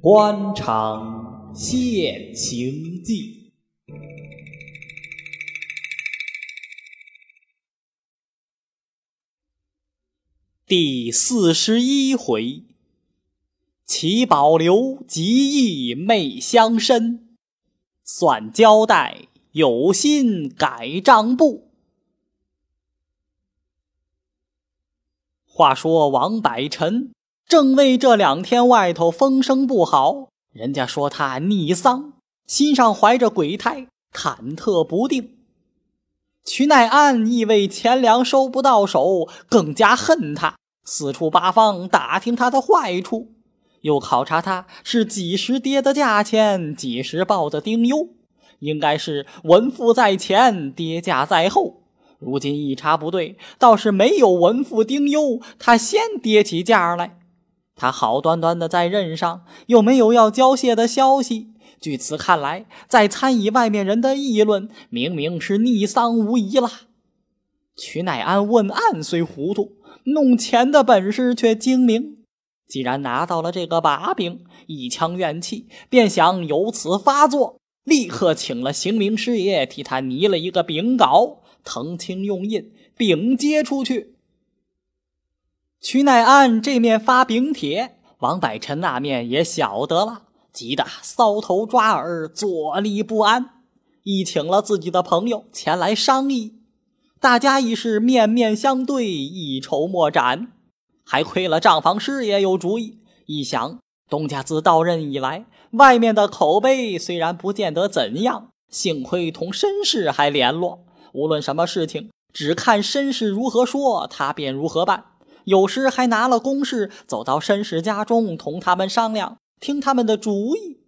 官场现形记第四十一回：齐宝流极意媚相深，算交代有心改账簿。话说王百臣。正为这两天外头风声不好，人家说他逆丧，心上怀着鬼胎，忐忑不定。曲乃安以为钱粮收不到手，更加恨他，四处八方打听他的坏处，又考察他是几时跌的价钱，几时报的丁忧，应该是稳付在前，跌价在后。如今一查不对，倒是没有稳付丁忧，他先跌起价来。他好端端的在任上，又没有要交卸的消息。据此看来，在参议外面人的议论，明明是逆丧无疑了。曲乃安问案虽糊涂，弄钱的本事却精明。既然拿到了这个把柄，一腔怨气便想由此发作，立刻请了刑名师爷替他拟了一个禀稿，腾青用印，禀接出去。曲乃安这面发禀帖，王百臣那面也晓得了，急得搔头抓耳，坐立不安。一请了自己的朋友前来商议，大家已是面面相对，一筹莫展。还亏了账房师爷有主意，一想东家自到任以来，外面的口碑虽然不见得怎样，幸亏同绅士还联络，无论什么事情，只看绅士如何说，他便如何办。有时还拿了公事走到绅士家中，同他们商量，听他们的主意。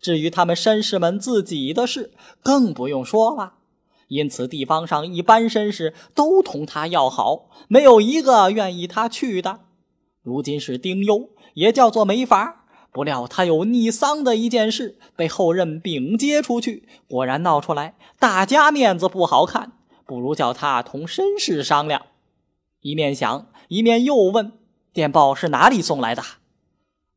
至于他们绅士们自己的事，更不用说了。因此，地方上一般绅士都同他要好，没有一个愿意他去的。如今是丁忧，也叫做没法。不料他有逆丧的一件事，被后任禀接出去，果然闹出来，大家面子不好看。不如叫他同绅士商量。一面想。一面又问：“电报是哪里送来的？”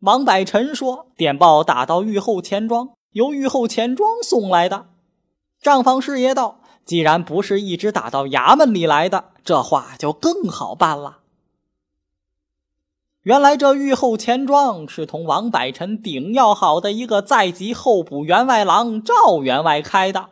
王百臣说：“电报打到御后钱庄，由御后钱庄送来的。”账房师爷道：“既然不是一直打到衙门里来的，这话就更好办了。”原来这御后钱庄是同王百臣顶要好的一个在籍候补员外郎赵员外开的。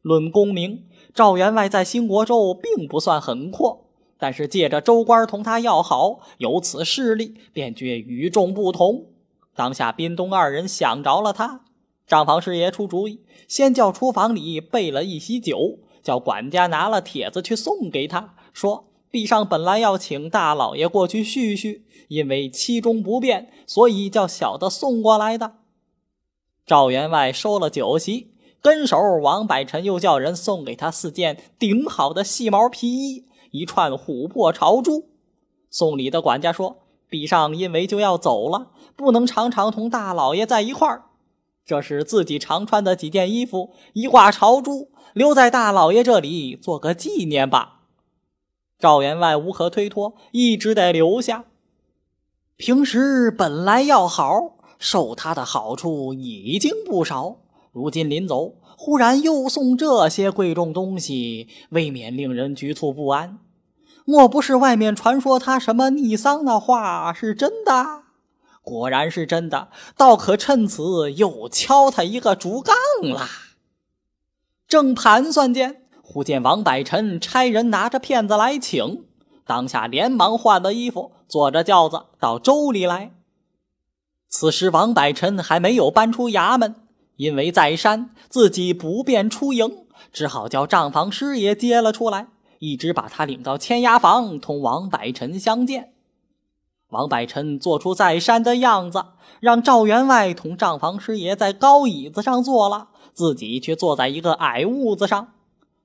论功名，赵员外在兴国州并不算很阔。但是借着州官同他要好，有此势力，便觉与众不同。当下滨东二人想着了他，账房师爷出主意，先叫厨房里备了一席酒，叫管家拿了帖子去送给他，说壁上本来要请大老爷过去叙叙，因为期中不便，所以叫小的送过来的。赵员外收了酒席，跟手王百臣又叫人送给他四件顶好的细毛皮衣。一串琥珀朝珠，送礼的管家说：“壁上因为就要走了，不能常常同大老爷在一块儿。这是自己常穿的几件衣服，一挂朝珠，留在大老爷这里做个纪念吧。”赵员外无可推脱，一直得留下。平时本来要好，受他的好处已经不少，如今临走。忽然又送这些贵重东西，未免令人局促不安。莫不是外面传说他什么逆丧的话是真的？果然是真的，倒可趁此又敲他一个竹杠了。正盘算间，忽见王百臣差人拿着片子来请，当下连忙换了衣服，坐着轿子到州里来。此时王百臣还没有搬出衙门。因为在山，自己不便出营，只好叫账房师爷接了出来，一直把他领到签押房，同王百臣相见。王百臣做出在山的样子，让赵员外同账房师爷在高椅子上坐了，自己却坐在一个矮屋子上，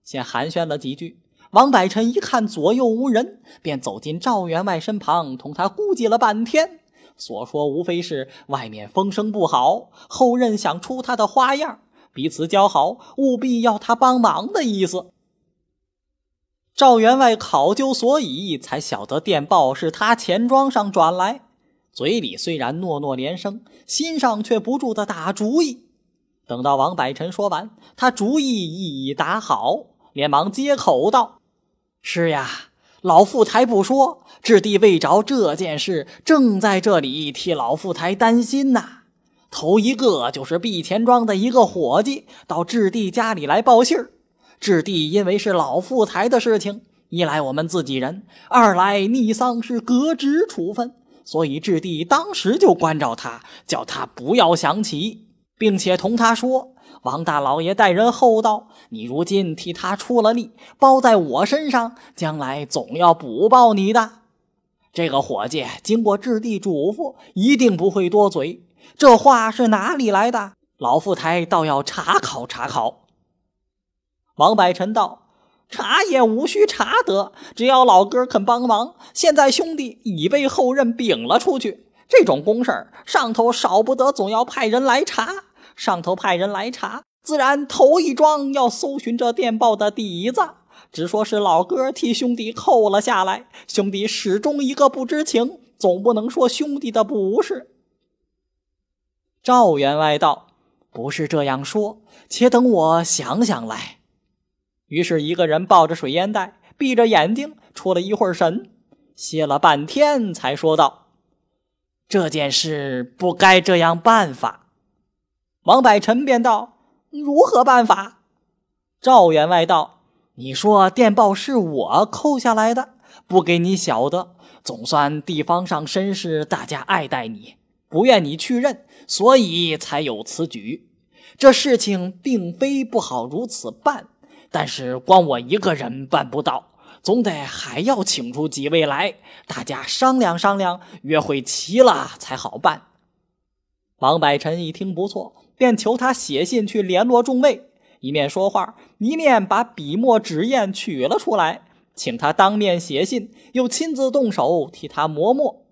先寒暄了几句。王百臣一看左右无人，便走进赵员外身旁，同他估计了半天。所说无非是外面风声不好，后任想出他的花样，彼此交好，务必要他帮忙的意思。赵员外考究所以，才晓得电报是他钱庄上转来，嘴里虽然诺诺连声，心上却不住的打主意。等到王百臣说完，他主意已打好，连忙接口道：“是呀，老富台不说，智弟为着这件事，正在这里替老富台担心呐。”头一个就是碧钱庄的一个伙计到质地家里来报信儿，质地因为是老富台的事情，一来我们自己人，二来逆丧是革职处分，所以质地当时就关照他，叫他不要想起，并且同他说：“王大老爷待人厚道，你如今替他出了力，包在我身上，将来总要补报你的。”这个伙计经过质地嘱咐，一定不会多嘴。这话是哪里来的？老富台倒要查考查考。王百臣道：“查也无需查得，只要老哥肯帮忙。现在兄弟已被后任禀了出去，这种公事上头少不得总要派人来查。上头派人来查，自然头一桩要搜寻这电报的底子。只说是老哥替兄弟扣了下来，兄弟始终一个不知情，总不能说兄弟的不是。”赵员外道：“不是这样说，且等我想想来。”于是，一个人抱着水烟袋，闭着眼睛出了一会儿神，歇了半天，才说道：“这件事不该这样办法。”王百臣便道：“如何办法？”赵员外道：“你说电报是我扣下来的，不给你晓得，总算地方上绅士大家爱戴你。”不愿你去认，所以才有此举。这事情并非不好如此办，但是光我一个人办不到，总得还要请出几位来，大家商量商量，约会齐了才好办。王百臣一听不错，便求他写信去联络众位，一面说话，一面把笔墨纸砚取了出来，请他当面写信，又亲自动手替他磨墨。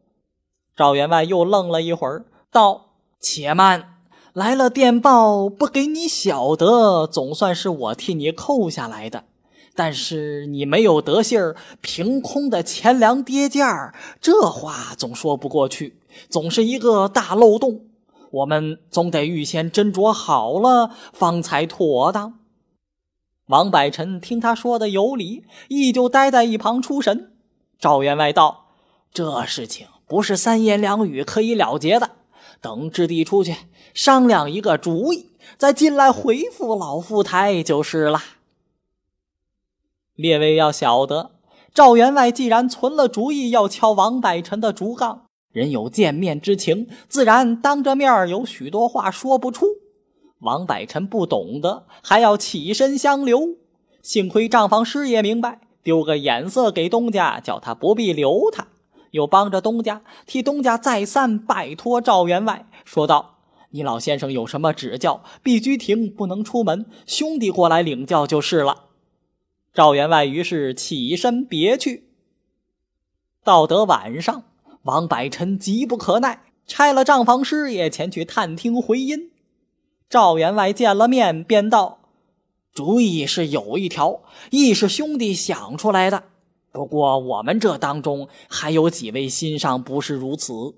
赵员外又愣了一会儿，道：“且慢，来了电报不给你晓得，总算是我替你扣下来的。但是你没有得信儿，凭空的钱粮跌价，这话总说不过去，总是一个大漏洞。我们总得预先斟酌好了，方才妥当。”王百臣听他说的有理，依旧待在一旁出神。赵员外道：“这事情。”不是三言两语可以了结的，等智弟出去商量一个主意，再进来回复老富台就是了。列位要晓得，赵员外既然存了主意要敲王百臣的竹杠，人有见面之情，自然当着面有许多话说不出。王百臣不懂得，还要起身相留。幸亏账房师爷明白，丢个眼色给东家，叫他不必留他。又帮着东家替东家再三拜托赵员外，说道：“你老先生有什么指教，必居亭不能出门，兄弟过来领教就是了。”赵员外于是起身别去。到得晚上，王百臣急不可耐，拆了账房师爷前去探听回音。赵员外见了面，便道：“主意是有一条，亦是兄弟想出来的。”不过，我们这当中还有几位心上不是如此。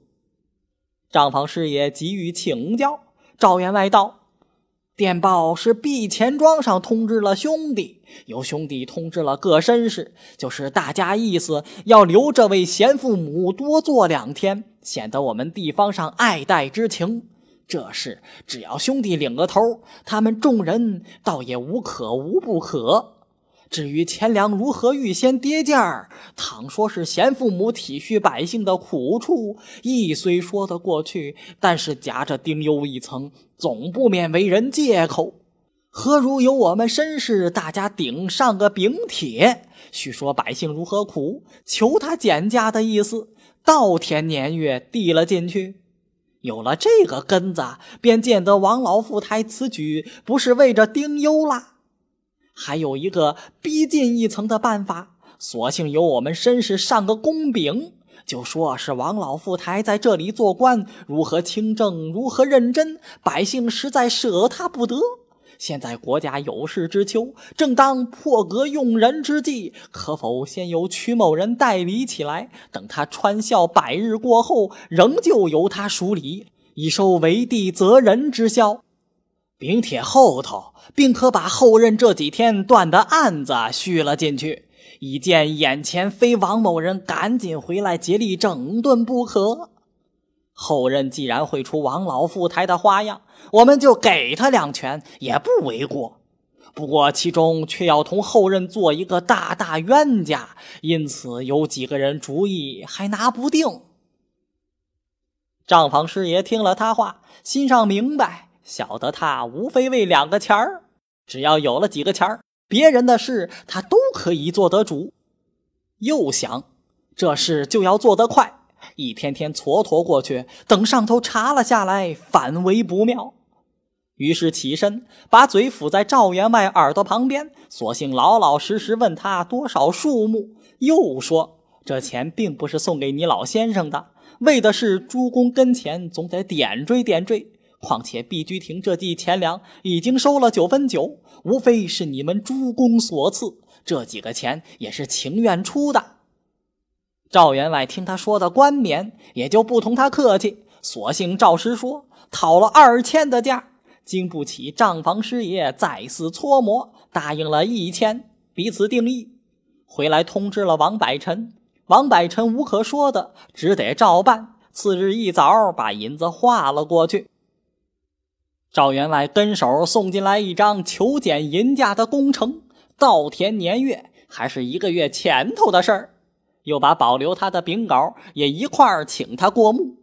账房师爷急于请教，赵员外道：“电报是毕钱庄上通知了兄弟，由兄弟通知了各绅士，就是大家意思要留这位贤父母多坐两天，显得我们地方上爱戴之情。这事只要兄弟领个头，他们众人倒也无可无不可。”至于钱粮如何预先跌价，倘说是贤父母体恤百姓的苦处，亦虽说得过去，但是夹着丁忧一层，总不免为人借口。何如由我们绅士大家顶上个饼帖，叙说百姓如何苦，求他减价的意思，稻田年月递了进去。有了这个根子，便见得王老富台此举不是为着丁忧啦。还有一个逼近一层的办法，索性由我们绅士上个公禀，就说是王老富台在这里做官，如何清正，如何认真，百姓实在舍他不得。现在国家有事之秋，正当破格用人之际，可否先由曲某人代理起来？等他穿孝百日过后，仍旧由他署理，以收为帝责人之效。禀帖后头，并可把后任这几天断的案子续了进去，以见眼前非王某人赶紧回来竭力整顿不可。后任既然会出王老富台的花样，我们就给他两拳也不为过。不过其中却要同后任做一个大大冤家，因此有几个人主意还拿不定。账房师爷听了他话，心上明白，晓得他无非为两个钱儿，只要有了几个钱儿，别人的事他都可以做得主。又想，这事就要做得快。一天天蹉跎过去，等上头查了下来，反为不妙。于是起身，把嘴抚在赵员外耳朵旁边，索性老老实实问他多少数目。又说：“这钱并不是送给你老先生的，为的是朱公跟前总得点缀点缀。况且碧居亭这地钱粮已经收了九分九，无非是你们诸公所赐，这几个钱也是情愿出的。”赵员外听他说的冠冕，也就不同他客气，索性照实说，讨了二千的价，经不起账房师爷再次搓磨，答应了一千，彼此定义。回来通知了王百臣，王百臣无可说的，只得照办。次日一早，把银子划了过去。赵员外跟手送进来一张求减银价的工程，稻田年月还是一个月前头的事儿。又把保留他的禀稿也一块儿请他过目。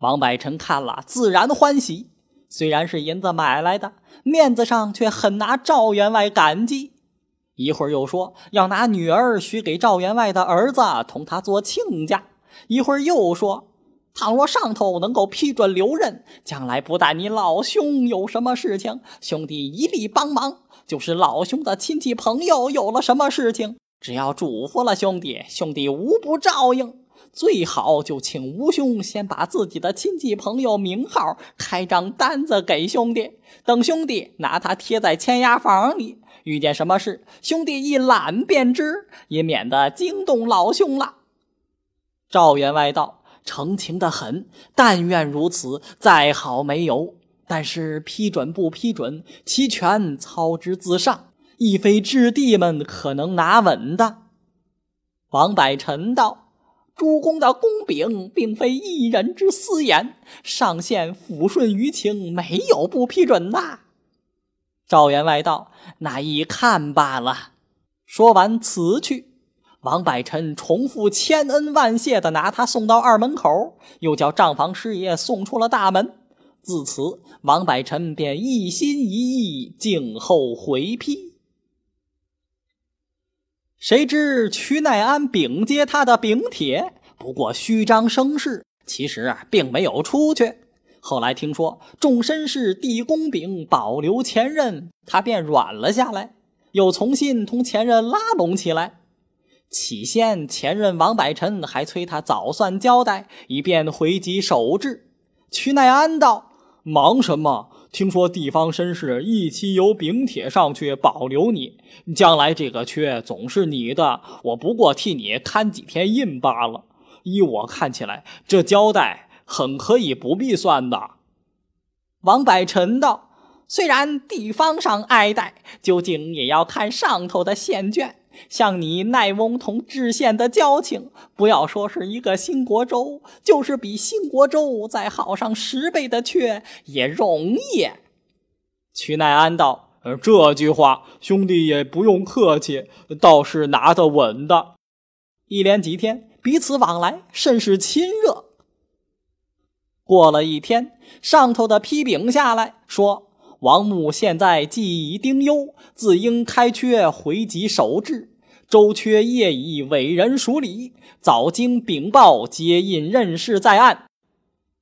王百臣看了，自然欢喜。虽然是银子买来的，面子上却很拿赵员外感激。一会儿又说要拿女儿许给赵员外的儿子，同他做亲家。一会儿又说，倘若上头能够批准留任，将来不但你老兄有什么事情，兄弟一力帮忙；就是老兄的亲戚朋友有了什么事情。只要嘱咐了兄弟，兄弟无不照应。最好就请吴兄先把自己的亲戚朋友名号开张单子给兄弟，等兄弟拿他贴在签押房里。遇见什么事，兄弟一览便知，也免得惊动老兄了。赵员外道：“成情的很，但愿如此，再好没有。但是批准不批准，其权操之自上。”亦非质地们可能拿稳的。王百臣道：“诸公的公禀，并非一人之私言，上县抚顺舆情，没有不批准的。”赵员外道：“那一看罢了。”说完辞去。王百臣重复千恩万谢的拿他送到二门口，又叫账房师爷送出了大门。自此，王百臣便一心一意静候回批。谁知屈耐庵禀接他的禀帖，不过虚张声势，其实啊，并没有出去。后来听说众绅士递公禀保留前任，他便软了下来，又重新同前任拉拢起来。起先前任王百臣还催他早算交代，以便回籍守制。屈耐庵道：“忙什么？”听说地方绅士一起由禀帖上去保留你，将来这个缺总是你的，我不过替你看几天印罢了。依我看起来，这交代很可以不必算的。王百臣道：“虽然地方上爱戴，究竟也要看上头的县卷。像你奈翁同知县的交情，不要说是一个新国州，就是比新国州再好上十倍的缺也容易。屈奈安道：“这句话，兄弟也不用客气，倒是拿得稳的。”一连几天，彼此往来甚是亲热。过了一天，上头的批禀下来说。王穆现在既已丁忧，自应开缺回籍守制。周缺业已委人署理，早经禀报，接印任事在案。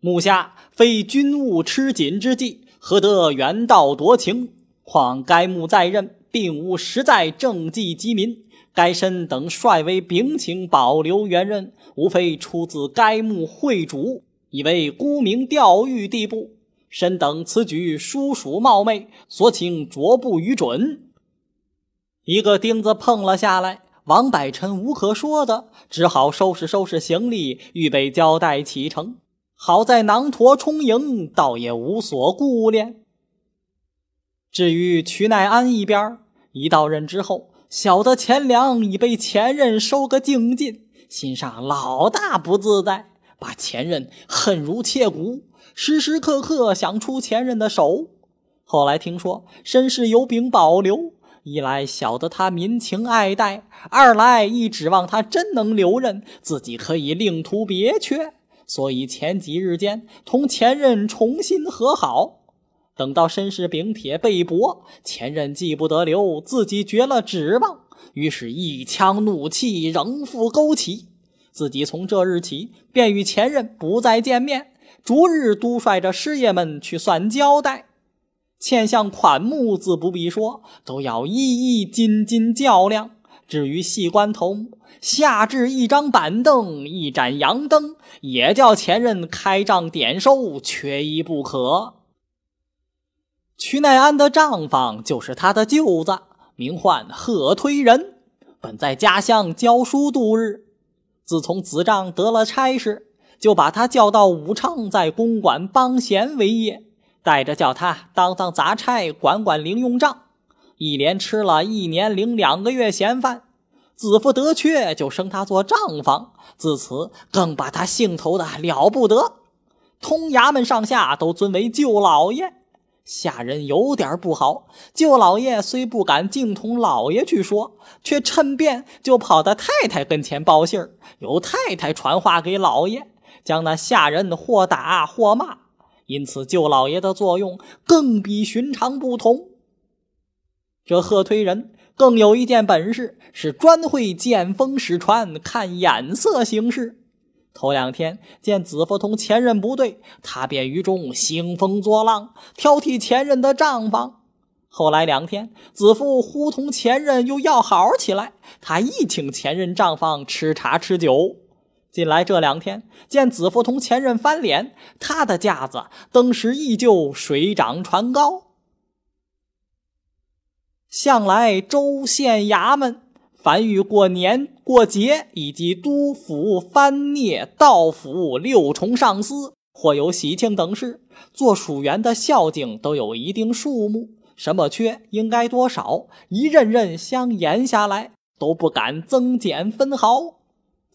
目下非军务吃紧之际，何得原道夺情？况该穆在任，并无实在政绩及民。该身等率为禀请保留原任，无非出自该穆会主，以为沽名钓誉地步。身等此举殊属冒昧，所请着不予准。一个钉子碰了下来，王百臣无可说的，只好收拾收拾行李，预备交代启程。好在囊驼充盈，倒也无所顾恋。至于曲耐庵一边，一到任之后，晓得钱粮已被前任收个净尽，心上老大不自在，把前任恨如切骨。时时刻刻想出前任的手，后来听说身世有柄保留，一来晓得他民情爱戴，二来亦指望他真能留任，自己可以另图别缺，所以前几日间同前任重新和好。等到身世禀帖被驳，前任既不得留，自己绝了指望，于是，一腔怒气仍复勾起，自己从这日起便与前任不再见面。逐日督率着师爷们去算交代，欠项款目自不必说，都要一一斤斤较量。至于细关头，下至一张板凳、一盏洋灯，也叫前任开账点收，缺一不可。曲耐庵的账房就是他的舅子，名唤贺推人，本在家乡教书度日，自从子丈得了差事。就把他叫到武昌，在公馆帮闲为业，带着叫他当当杂差，管管零用账。一连吃了一年零两个月闲饭，子父得缺，就升他做账房。自此更把他兴头的了不得，通衙门上下都尊为舅老爷。下人有点不好，舅老爷虽不敢径同老爷去说，却趁便就跑到太太跟前报信儿，由太太传话给老爷。将那下人或打或骂，因此舅老爷的作用更比寻常不同。这贺推人更有一件本事，是专会见风使船，看眼色行事。头两天见子父同前任不对，他便于中兴风作浪，挑剔前任的账房。后来两天，子父忽同前任又要好起来，他一请前任账房吃茶吃酒。近来这两天，见子父同前任翻脸，他的架子登时依旧水涨船高。向来州县衙门，凡遇过年过节，以及督府、藩聂、道府六重上司，或有喜庆等事，做属员的孝敬都有一定数目，什么缺应该多少，一任任相延下来，都不敢增减分毫。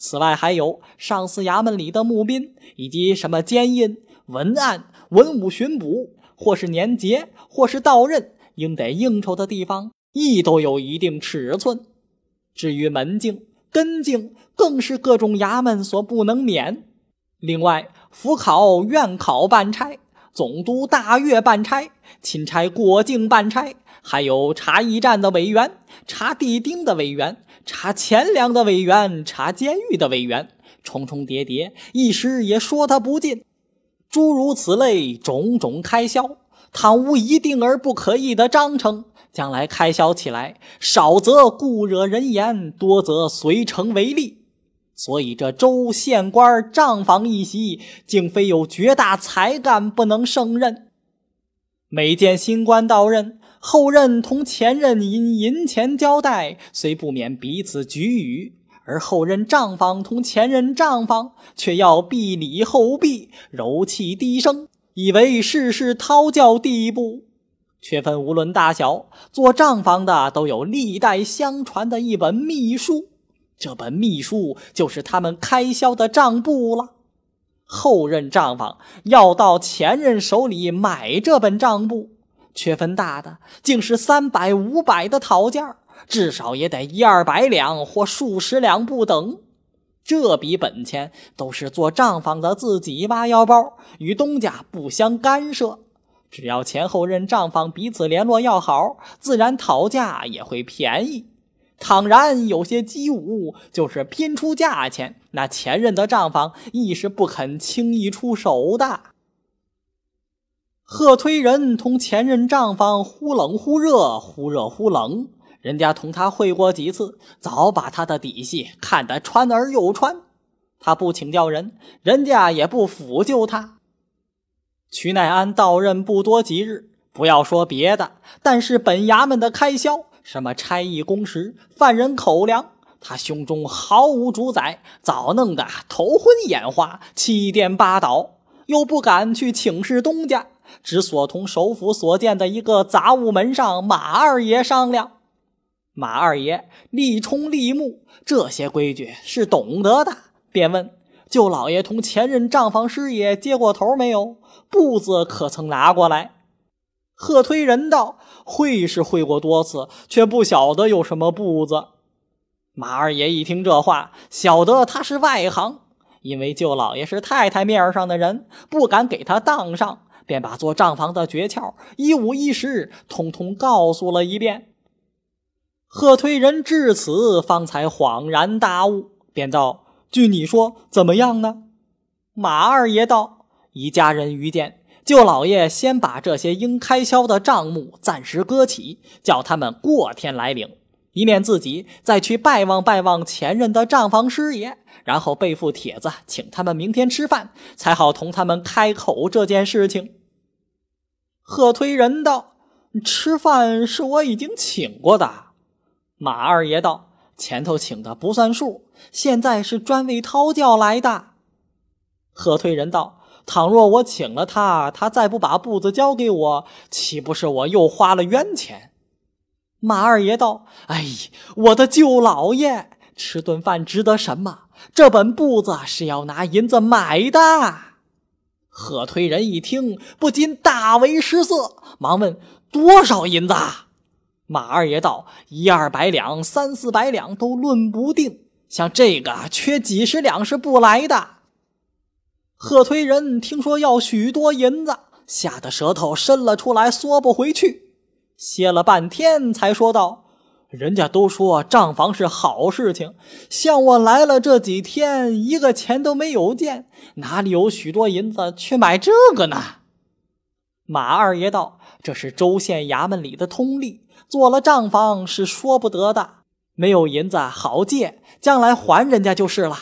此外，还有上司衙门里的募兵，以及什么监印、文案、文武巡捕，或是年节，或是到任，应得应酬的地方，亦都有一定尺寸。至于门禁、根禁，更是各种衙门所不能免。另外，府考、院考办差，总督大阅办差，钦差过境办差，还有查驿站的委员，查地丁的委员。查钱粮的委员，查监狱的委员，重重叠叠，一时也说他不尽。诸如此类种种开销，倘无一定而不可议的章程，将来开销起来，少则故惹人言，多则随成为例。所以这州县官账房一席，竟非有绝大才干不能胜任。每见新官到任。后任同前任因银钱交代，虽不免彼此举语；而后任账房同前任账房，却要避礼后避，柔气低声，以为事事讨教地步。却分无论大小，做账房的都有历代相传的一本秘书，这本秘书就是他们开销的账簿了。后任账房要到前任手里买这本账簿。缺分大的，竟是三百、五百的讨价，至少也得一二百两或数十两不等。这笔本钱都是做账房的自己挖腰包，与东家不相干涉。只要前后任账房彼此联络要好，自然讨价也会便宜。倘然有些机武，就是拼出价钱，那前任的账房亦是不肯轻易出手的。贺推人同前任账房忽冷忽热，忽热忽冷。人家同他会过几次，早把他的底细看得穿而又穿。他不请教人，人家也不抚救他。曲乃安到任不多几日，不要说别的，但是本衙门的开销，什么差役工时、犯人口粮，他胸中毫无主宰，早弄得头昏眼花、七颠八倒，又不敢去请示东家，只所同首府所见的一个杂物门上马二爷商量。马二爷立冲立木，这些规矩是懂得的，便问。舅老爷同前任账房师爷接过头没有？簿子可曾拿过来？贺推人道：“会是会过多次，却不晓得有什么步子。”马二爷一听这话，晓得他是外行，因为舅老爷是太太面上的人，不敢给他当上，便把做账房的诀窍一五一十通通告诉了一遍。贺推人至此方才恍然大悟，便道。据你说，怎么样呢？马二爷道：“一家人愚见，舅老爷先把这些应开销的账目暂时搁起，叫他们过天来领，以免自己再去拜望拜望前任的账房师爷，然后备副帖子请他们明天吃饭，才好同他们开口这件事情。”贺推人道：“吃饭是我已经请过的。”马二爷道。前头请的不算数，现在是专为讨教来的。贺推人道：“倘若我请了他，他再不把布子交给我，岂不是我又花了冤钱？”马二爷道：“哎，我的舅老爷，吃顿饭值得什么？这本布子是要拿银子买的。”贺推人一听，不禁大为失色，忙问：“多少银子？”马二爷道：“一二百两，三四百两都论不定。像这个缺几十两是不来的。”贺推人听说要许多银子，吓得舌头伸了出来，缩不回去。歇了半天，才说道：“人家都说账房是好事情，像我来了这几天，一个钱都没有见，哪里有许多银子去买这个呢？”马二爷道：“这是州县衙门里的通例。”做了账房是说不得的，没有银子好借，将来还人家就是了。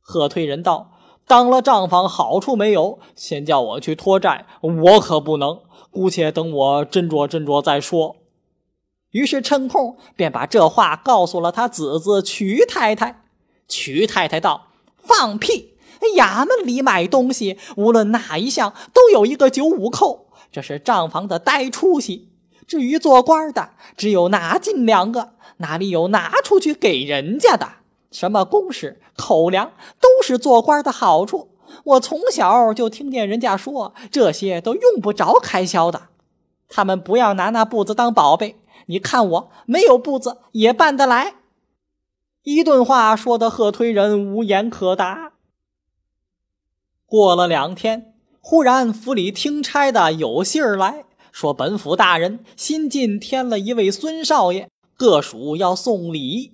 贺推人道：“当了账房好处没有？先叫我去拖债，我可不能。姑且等我斟酌斟酌再说。”于是趁空便把这话告诉了他姊姊瞿太太。瞿太太道：“放屁！衙门里买东西，无论哪一项都有一个九五扣，这是账房的呆出息。”至于做官的，只有拿进两个，哪里有拿出去给人家的？什么公事、口粮，都是做官的好处。我从小就听见人家说，这些都用不着开销的。他们不要拿那布子当宝贝。你看我没有布子也办得来。一顿话说的贺推人无言可答。过了两天，忽然府里听差的有信儿来。说本府大人新进添了一位孙少爷，各属要送礼。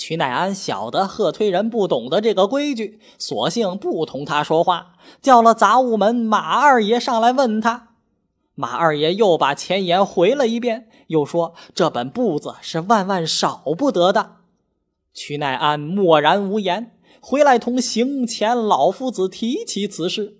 曲乃安晓得贺推人不懂得这个规矩，索性不同他说话，叫了杂物门马二爷上来问他。马二爷又把前言回了一遍，又说这本簿子是万万少不得的。曲乃安默然无言，回来同行前老夫子提起此事。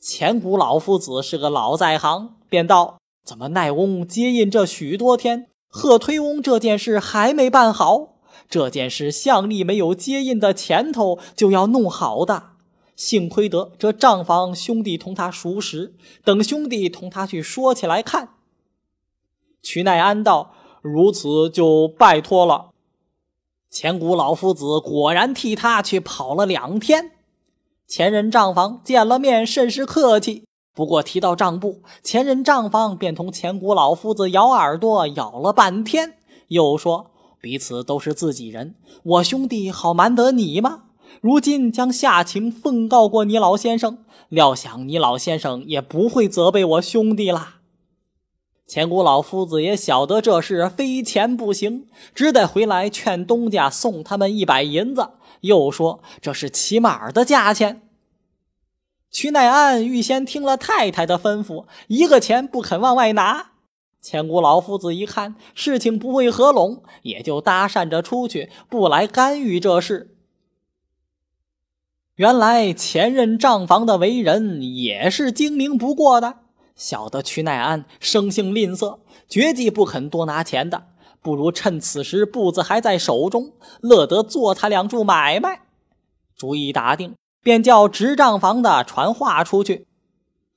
前古老夫子是个老在行。便道：“怎么奈翁接印这许多天，贺推翁这件事还没办好？这件事向力没有接印的前头就要弄好的。幸亏得这账房兄弟同他熟识，等兄弟同他去说起来看。”曲乃安道：“如此就拜托了。”钱谷老夫子果然替他去跑了两天。前任账房见了面，甚是客气。不过提到账簿，前任账房便同钱谷老夫子咬耳朵咬了半天，又说彼此都是自己人，我兄弟好瞒得你吗？如今将下情奉告过你老先生，料想你老先生也不会责备我兄弟啦。钱古老夫子也晓得这事非钱不行，只得回来劝东家送他们一百银子，又说这是起码的价钱。曲乃安预先听了太太的吩咐，一个钱不肯往外拿。千古老夫子一看事情不会合拢，也就搭讪着出去，不来干预这事。原来前任账房的为人也是精明不过的，晓得曲乃安生性吝啬，绝技不肯多拿钱的，不如趁此时步子还在手中，乐得做他两注买卖。主意打定，便叫执账房的传话出去，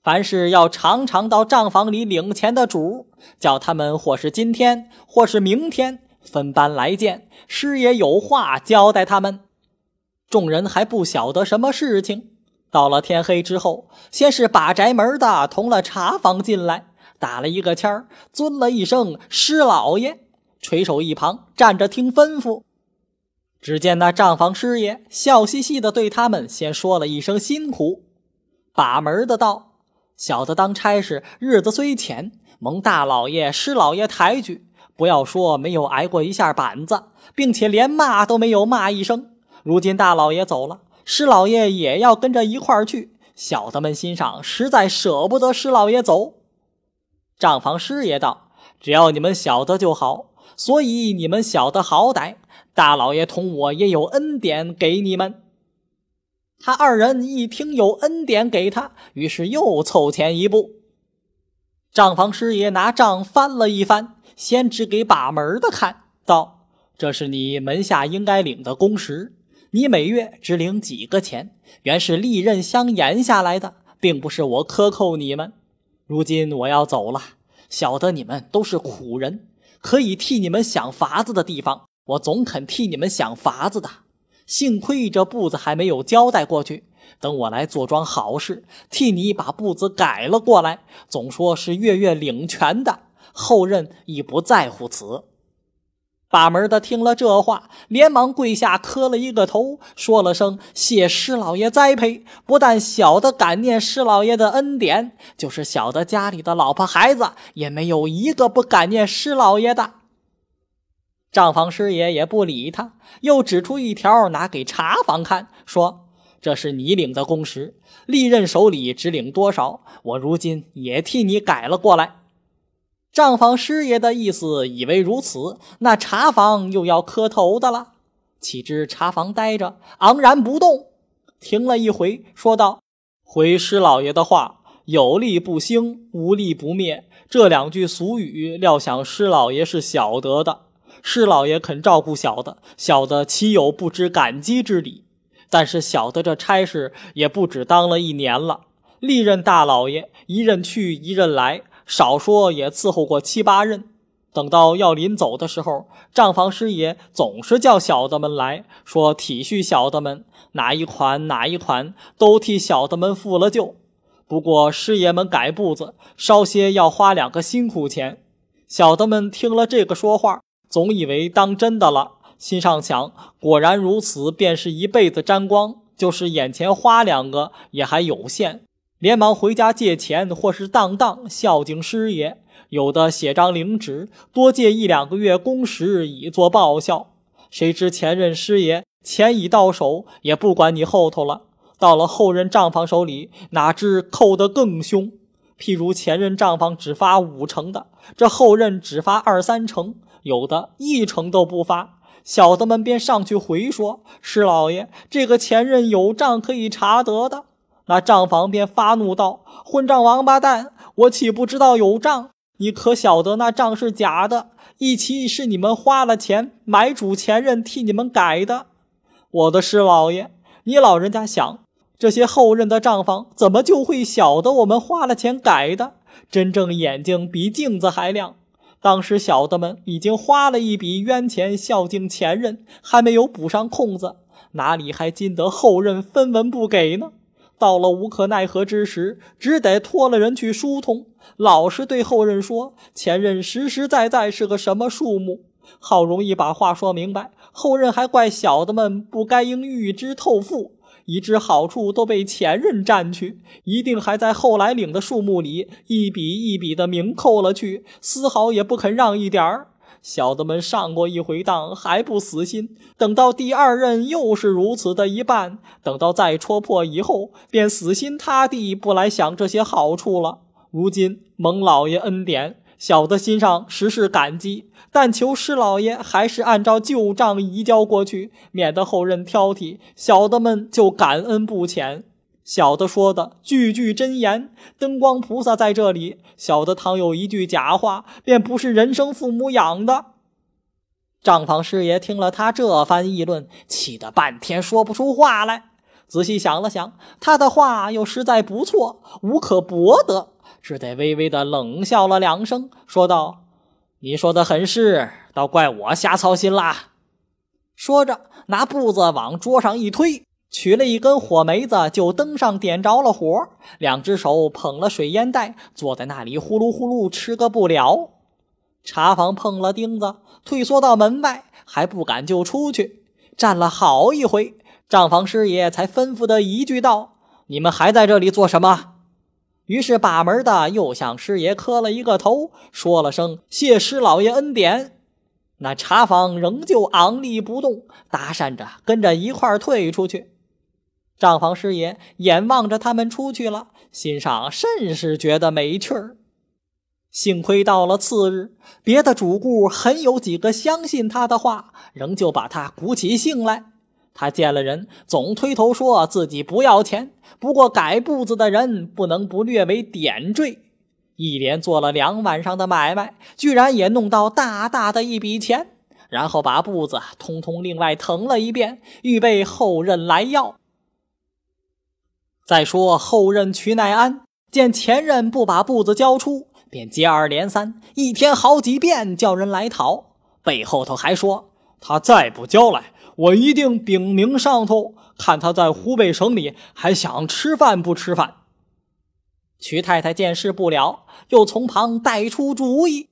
凡是要常常到账房里领钱的主，叫他们或是今天，或是明天分班来见师爷，有话交代他们。众人还不晓得什么事情，到了天黑之后，先是把宅门的同了茶房进来，打了一个签儿，尊了一声师老爷，垂手一旁站着听吩咐。只见那账房师爷笑嘻嘻的对他们先说了一声辛苦，把门的道：“小的当差事，日子虽浅，蒙大老爷、师老爷抬举，不要说没有挨过一下板子，并且连骂都没有骂一声。”如今大老爷走了，施老爷也要跟着一块儿去。小的们心上实在舍不得施老爷走。账房师爷道：“只要你们晓得就好，所以你们晓得好歹。大老爷同我也有恩典给你们。”他二人一听有恩典给他，于是又凑前一步。账房师爷拿账翻了一翻，先指给把门的看，道：“这是你门下应该领的工时。”你每月只领几个钱，原是利刃相延下来的，并不是我克扣你们。如今我要走了，晓得你们都是苦人，可以替你们想法子的地方，我总肯替你们想法子的。幸亏这步子还没有交代过去，等我来做桩好事，替你把步子改了过来。总说是月月领权的，后任已不在乎此。把门的听了这话，连忙跪下磕了一个头，说了声谢施老爷栽培。不但小的感念施老爷的恩典，就是小的家里的老婆孩子，也没有一个不感念施老爷的。账房师爷也不理他，又指出一条拿给茶房看，说：“这是你领的工时，历任手里只领多少，我如今也替你改了过来。”账房师爷的意思以为如此，那茶房又要磕头的了。岂知茶房呆着，昂然不动。停了一回，说道：“回师老爷的话，有力不兴，无力不灭。这两句俗语，料想师老爷是晓得的。师老爷肯照顾小的，小的岂有不知感激之理？但是小的这差事也不止当了一年了，历任大老爷一任去，一任来。”少说也伺候过七八任，等到要临走的时候，账房师爷总是叫小的们来说体恤小的们，哪一款哪一款都替小的们付了旧。不过师爷们改步子，稍些要花两个辛苦钱。小的们听了这个说话，总以为当真的了，心上想：果然如此，便是一辈子沾光；就是眼前花两个，也还有限。连忙回家借钱，或是当当孝敬师爷。有的写张领纸，多借一两个月工时，以作报效。谁知前任师爷钱已到手，也不管你后头了。到了后任账房手里，哪知扣得更凶。譬如前任账房只发五成的，这后任只发二三成，有的一成都不发。小的们便上去回说：“师老爷，这个前任有账可以查得的。”那账房便发怒道：“混账王八蛋！我岂不知道有账？你可晓得那账是假的？一期是你们花了钱买主前任替你们改的。我的师老爷，你老人家想，这些后任的账房怎么就会晓得我们花了钱改的？真正眼睛比镜子还亮。当时小的们已经花了一笔冤钱孝敬前任，还没有补上空子，哪里还禁得后任分文不给呢？”到了无可奈何之时，只得托了人去疏通，老实对后任说：“前任实实在在是个什么数目？”好容易把话说明白，后任还怪小的们不该应预支透付，已知好处都被前任占去，一定还在后来领的数目里一笔一笔的明扣了去，丝毫也不肯让一点儿。小的们上过一回当还不死心，等到第二任又是如此的一办，等到再戳破以后，便死心塌地不来想这些好处了。如今蒙老爷恩典，小的心上实是感激，但求施老爷还是按照旧账移交过去，免得后人挑剔。小的们就感恩不浅。小的说的句句真言，灯光菩萨在这里，小的倘有一句假话，便不是人生父母养的。账房师爷听了他这番议论，气得半天说不出话来。仔细想了想，他的话又实在不错，无可驳得，只得微微的冷笑了两声，说道：“你说的很是，倒怪我瞎操心啦。”说着，拿布子往桌上一推。取了一根火煤子，就灯上点着了火，两只手捧了水烟袋，坐在那里呼噜呼噜吃个不了。茶房碰了钉子，退缩到门外，还不敢就出去，站了好一回，账房师爷才吩咐的一句道：“你们还在这里做什么？”于是把门的又向师爷磕了一个头，说了声“谢师老爷恩典”。那茶房仍旧昂立不动，搭讪着跟着一块儿退出去。账房师爷眼望着他们出去了，心上甚是觉得没趣儿。幸亏到了次日，别的主顾很有几个相信他的话，仍旧把他鼓起兴来。他见了人，总推头说自己不要钱，不过改布子的人不能不略为点缀。一连做了两晚上的买卖，居然也弄到大大的一笔钱，然后把布子通通另外腾了一遍，预备后任来要。再说后任瞿乃安见前任不把布子交出，便接二连三，一天好几遍叫人来讨。背后头还说，他再不交来，我一定禀明上头，看他在湖北省里还想吃饭不吃饭。瞿太太见势不了，又从旁带出主意：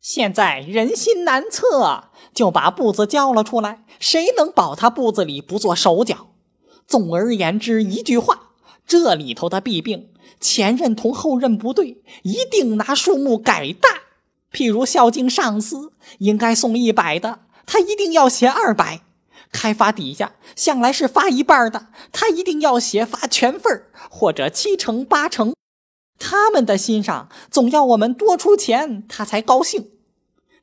现在人心难测，就把布子交了出来，谁能保他布子里不做手脚？总而言之，一句话，这里头的弊病，前任同后任不对，一定拿数目改大。譬如孝敬上司，应该送一百的，他一定要写二百；开发底下向来是发一半的，他一定要写发全份或者七成八成。他们的心上总要我们多出钱，他才高兴。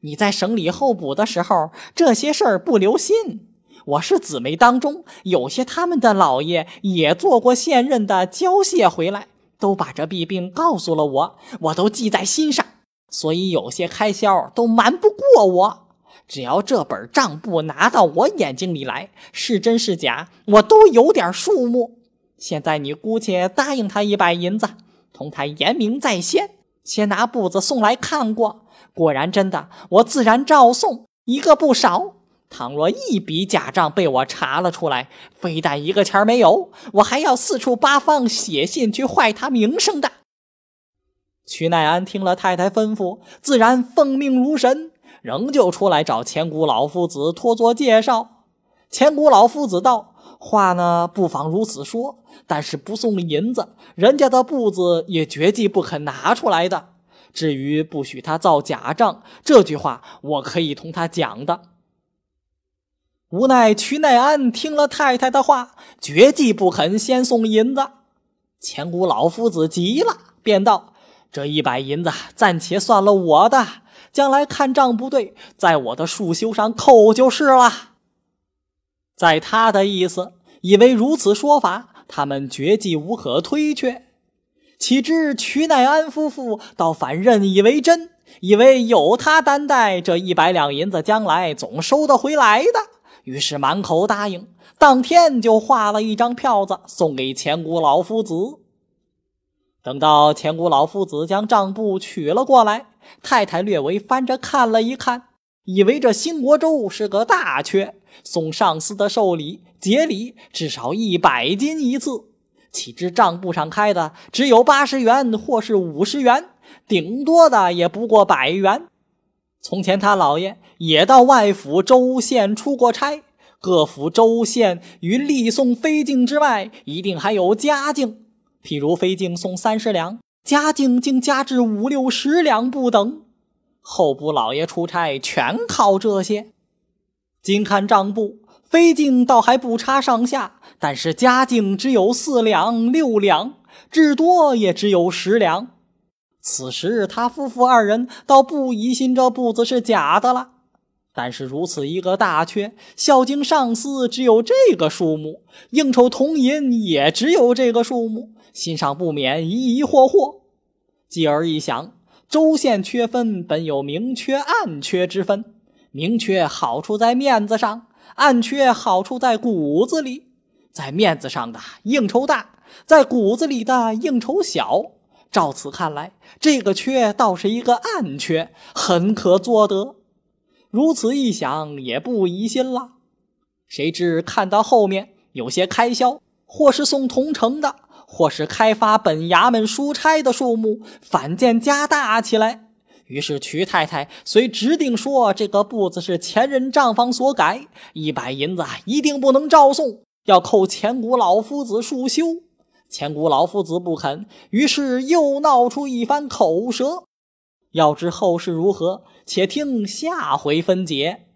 你在省里候补的时候，这些事儿不留心。我是姊妹当中有些他们的老爷也做过现任的交卸回来，都把这弊病告诉了我，我都记在心上，所以有些开销都瞒不过我。只要这本账簿拿到我眼睛里来，是真是假，我都有点数目。现在你姑且答应他一百银子，同他言明在先，先拿簿子送来看过，果然真的，我自然照送一个不少。倘若一笔假账被我查了出来，非但一个钱没有，我还要四处八方写信去坏他名声的。曲乃安听了太太吩咐，自然奉命如神，仍旧出来找钱谷老夫子托作介绍。钱谷老夫子道：“话呢，不妨如此说，但是不送银子，人家的布子也绝计不肯拿出来的。至于不许他造假账，这句话我可以同他讲的。”无奈瞿乃安听了太太的话，决计不肯先送银子。钱谷老夫子急了，便道：“这一百银子暂且算了我的，将来看账不对，在我的束修上扣就是了。”在他的意思，以为如此说法，他们绝计无可推却。岂知瞿乃安夫妇倒反认以为真，以为有他担待，这一百两银子将来总收得回来的。于是满口答应，当天就画了一张票子送给钱谷老夫子。等到钱谷老夫子将账簿取了过来，太太略微翻着看了一看，以为这兴国州是个大缺，送上司的寿礼节礼至少一百斤一次。岂知账簿上开的只有八十元或是五十元，顶多的也不过百元。从前他老爷也到外府州县出过差，各府州县于立送飞境之外，一定还有家境。譬如飞境送三十两，家境竟加至五六十两不等。候补老爷出差全靠这些。今看账簿，飞境倒还不差上下，但是家境只有四两六两，至多也只有十两。此时他夫妇二人倒不疑心这簿子是假的了。但是如此一个大缺，孝敬上司只有这个数目，应酬铜银也只有这个数目，心上不免疑疑惑惑。继而一想，州县缺分本有明缺暗缺之分，明缺好处在面子上，暗缺好处在骨子里。在面子上的应酬大，在骨子里的应酬小。照此看来，这个缺倒是一个暗缺，很可做得。如此一想，也不疑心了。谁知看到后面有些开销，或是送同城的，或是开发本衙门书差的数目，反见加大起来。于是瞿太太虽指定说这个簿子是前任账房所改，一百银子一定不能照送，要扣钱谷老夫子数修。钱谷老夫子不肯，于是又闹出一番口舌。要知后事如何？且听下回分解。